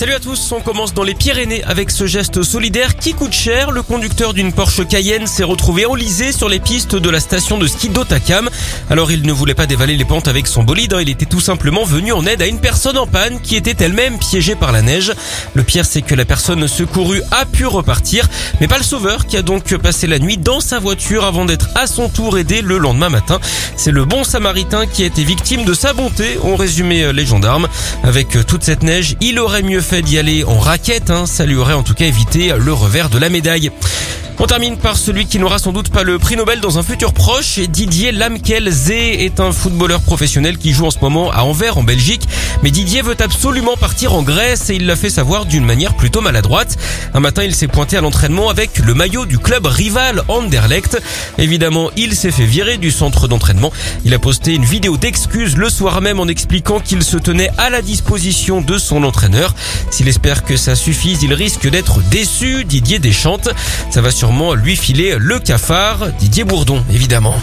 Salut à tous, on commence dans les Pyrénées avec ce geste solidaire qui coûte cher. Le conducteur d'une Porsche Cayenne s'est retrouvé enlisé sur les pistes de la station de ski d'Otakam. Alors il ne voulait pas dévaler les pentes avec son bolide, hein. il était tout simplement venu en aide à une personne en panne qui était elle-même piégée par la neige. Le pire c'est que la personne secourue a pu repartir, mais pas le sauveur qui a donc passé la nuit dans sa voiture avant d'être à son tour aidé le lendemain matin. C'est le bon samaritain qui a été victime de sa bonté, ont résumé les gendarmes. Avec toute cette neige, il aurait mieux fait d'y aller en raquette, hein. ça lui aurait en tout cas évité le revers de la médaille. On termine par celui qui n'aura sans doute pas le prix Nobel dans un futur proche. Didier Lamkelze est un footballeur professionnel qui joue en ce moment à Anvers en Belgique. Mais Didier veut absolument partir en Grèce et il l'a fait savoir d'une manière plutôt maladroite. Un matin, il s'est pointé à l'entraînement avec le maillot du club rival Anderlecht. Évidemment, il s'est fait virer du centre d'entraînement. Il a posté une vidéo d'excuses le soir même en expliquant qu'il se tenait à la disposition de son entraîneur. S'il espère que ça suffise, il risque d'être déçu. Didier déchante. Ça va lui filer le cafard, Didier Bourdon, évidemment.